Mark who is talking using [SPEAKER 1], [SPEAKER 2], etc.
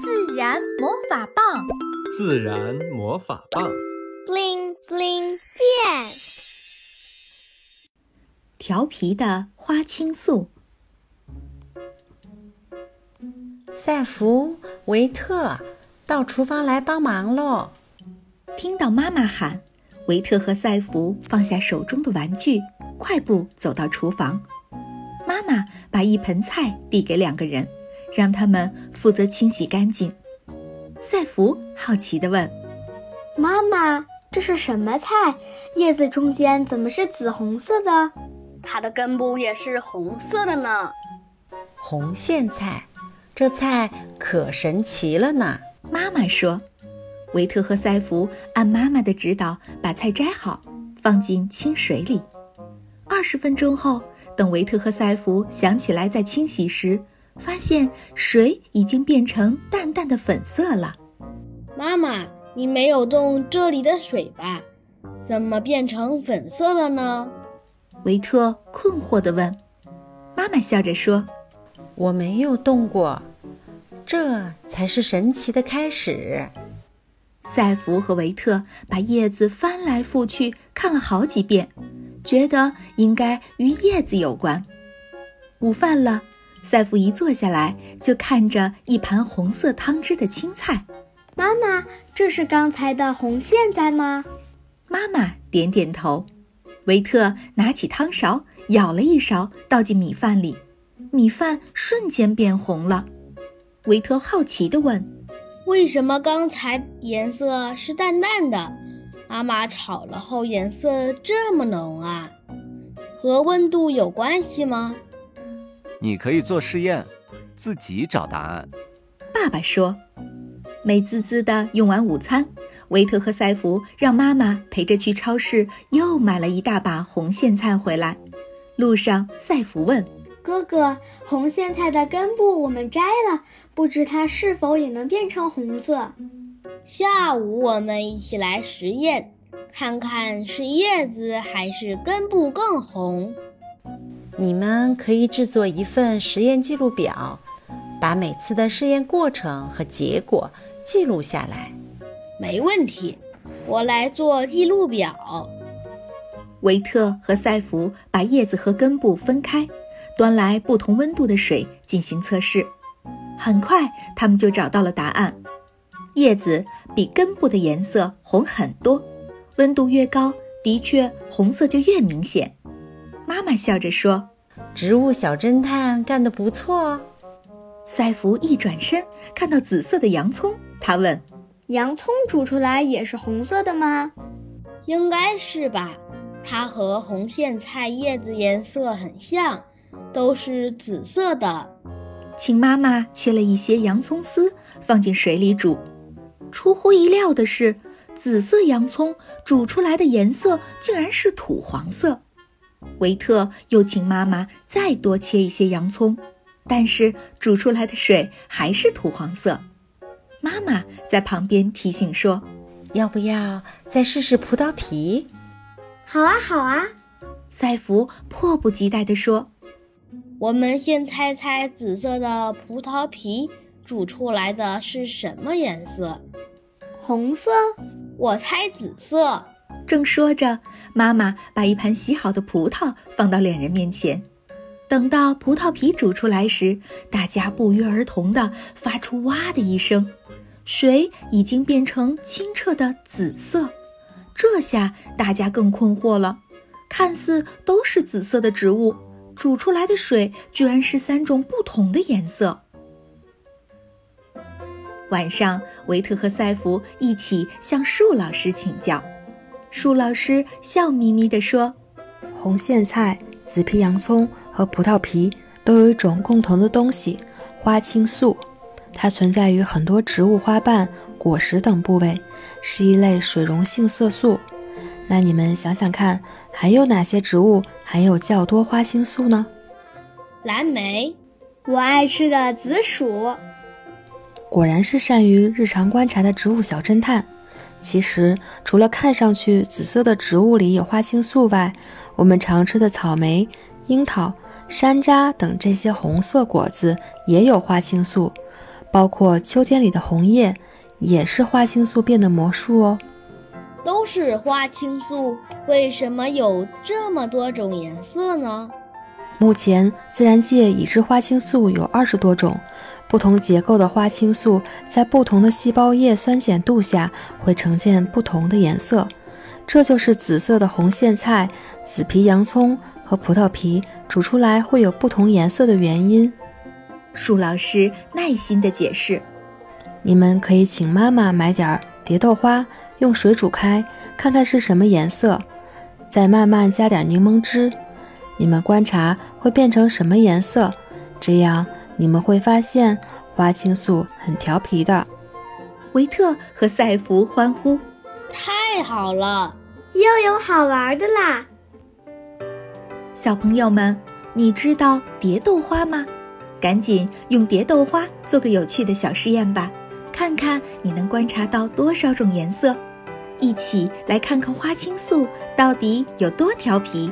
[SPEAKER 1] 自然魔法棒，
[SPEAKER 2] 自然魔法棒
[SPEAKER 3] ，bling bling 变。
[SPEAKER 1] 调皮的花青素，
[SPEAKER 4] 赛弗、维特，到厨房来帮忙喽！
[SPEAKER 1] 听到妈妈喊，维特和赛弗放下手中的玩具，快步走到厨房。妈妈把一盆菜递给两个人。让他们负责清洗干净。赛弗好奇地问：“
[SPEAKER 3] 妈妈，这是什么菜？叶子中间怎么是紫红色的？
[SPEAKER 5] 它的根部也是红色的呢。”
[SPEAKER 4] 红苋菜，这菜可神奇了呢。
[SPEAKER 1] 妈妈说：“维特和赛弗按妈妈的指导把菜摘好，放进清水里。二十分钟后，等维特和赛弗想起来再清洗时。”发现水已经变成淡淡的粉色了。
[SPEAKER 5] 妈妈，你没有动这里的水吧？怎么变成粉色了呢？
[SPEAKER 1] 维特困惑地问。妈妈笑着说：“
[SPEAKER 4] 我没有动过，这才是神奇的开始。”
[SPEAKER 1] 赛弗和维特把叶子翻来覆去看了好几遍，觉得应该与叶子有关。午饭了。赛弗一坐下来，就看着一盘红色汤汁的青菜。
[SPEAKER 3] 妈妈，这是刚才的红苋菜吗？
[SPEAKER 1] 妈妈点点头。维特拿起汤勺，舀了一勺，倒进米饭里，米饭瞬间变红了。维特好奇地问：“
[SPEAKER 5] 为什么刚才颜色是淡淡的，妈妈炒了后颜色这么浓啊？和温度有关系吗？”
[SPEAKER 2] 你可以做试验，自己找答案。
[SPEAKER 1] 爸爸说：“美滋滋的用完午餐，维特和赛弗让妈妈陪着去超市，又买了一大把红苋菜回来。路上，赛弗问
[SPEAKER 3] 哥哥：‘红苋菜的根部我们摘了，不知它是否也能变成红色？’
[SPEAKER 5] 下午我们一起来实验，看看是叶子还是根部更红。”
[SPEAKER 4] 你们可以制作一份实验记录表，把每次的试验过程和结果记录下来。
[SPEAKER 5] 没问题，我来做记录表。
[SPEAKER 1] 维特和赛弗把叶子和根部分开，端来不同温度的水进行测试。很快，他们就找到了答案：叶子比根部的颜色红很多，温度越高，的确红色就越明显。妈妈笑着说：“
[SPEAKER 4] 植物小侦探干得不错。”
[SPEAKER 1] 赛弗一转身，看到紫色的洋葱，他问：“
[SPEAKER 3] 洋葱煮出来也是红色的吗？”“
[SPEAKER 5] 应该是吧，它和红苋菜叶子颜色很像，都是紫色的。”
[SPEAKER 1] 请妈妈切了一些洋葱丝放进水里煮。出乎意料的是，紫色洋葱煮出来的颜色竟然是土黄色。维特又请妈妈再多切一些洋葱，但是煮出来的水还是土黄色。妈妈在旁边提醒说：“
[SPEAKER 4] 要不要再试试葡萄皮？”“
[SPEAKER 3] 好啊，好啊！”
[SPEAKER 1] 赛弗迫不及待地说。
[SPEAKER 5] “我们先猜猜紫色的葡萄皮煮出来的是什么颜色？”“
[SPEAKER 3] 红色。”“
[SPEAKER 5] 我猜紫色。”
[SPEAKER 1] 正说着，妈妈把一盘洗好的葡萄放到两人面前。等到葡萄皮煮出来时，大家不约而同地发出“哇”的一声，水已经变成清澈的紫色。这下大家更困惑了：看似都是紫色的植物，煮出来的水居然是三种不同的颜色。晚上，维特和赛弗一起向树老师请教。树老师笑眯眯地说：“
[SPEAKER 6] 红苋菜、紫皮洋葱和葡萄皮都有一种共同的东西——花青素。它存在于很多植物花瓣、果实等部位，是一类水溶性色素。那你们想想看，还有哪些植物含有较多花青素呢？”
[SPEAKER 5] 蓝莓，
[SPEAKER 3] 我爱吃的紫薯。
[SPEAKER 6] 果然是善于日常观察的植物小侦探。其实，除了看上去紫色的植物里有花青素外，我们常吃的草莓、樱桃、山楂等这些红色果子也有花青素。包括秋天里的红叶，也是花青素变的魔术哦。
[SPEAKER 5] 都是花青素，为什么有这么多种颜色呢？
[SPEAKER 6] 目前，自然界已知花青素有二十多种，不同结构的花青素在不同的细胞液酸碱度下会呈现不同的颜色。这就是紫色的红苋菜、紫皮洋葱和葡萄皮煮出来会有不同颜色的原因。
[SPEAKER 1] 树老师耐心地解释：“
[SPEAKER 6] 你们可以请妈妈买点蝶豆花，用水煮开，看看是什么颜色，再慢慢加点柠檬汁。”你们观察会变成什么颜色？这样你们会发现花青素很调皮的。
[SPEAKER 1] 维特和赛弗欢呼：“
[SPEAKER 5] 太好了，
[SPEAKER 3] 又有好玩的啦！”
[SPEAKER 1] 小朋友们，你知道蝶豆花吗？赶紧用蝶豆花做个有趣的小实验吧，看看你能观察到多少种颜色。一起来看看花青素到底有多调皮。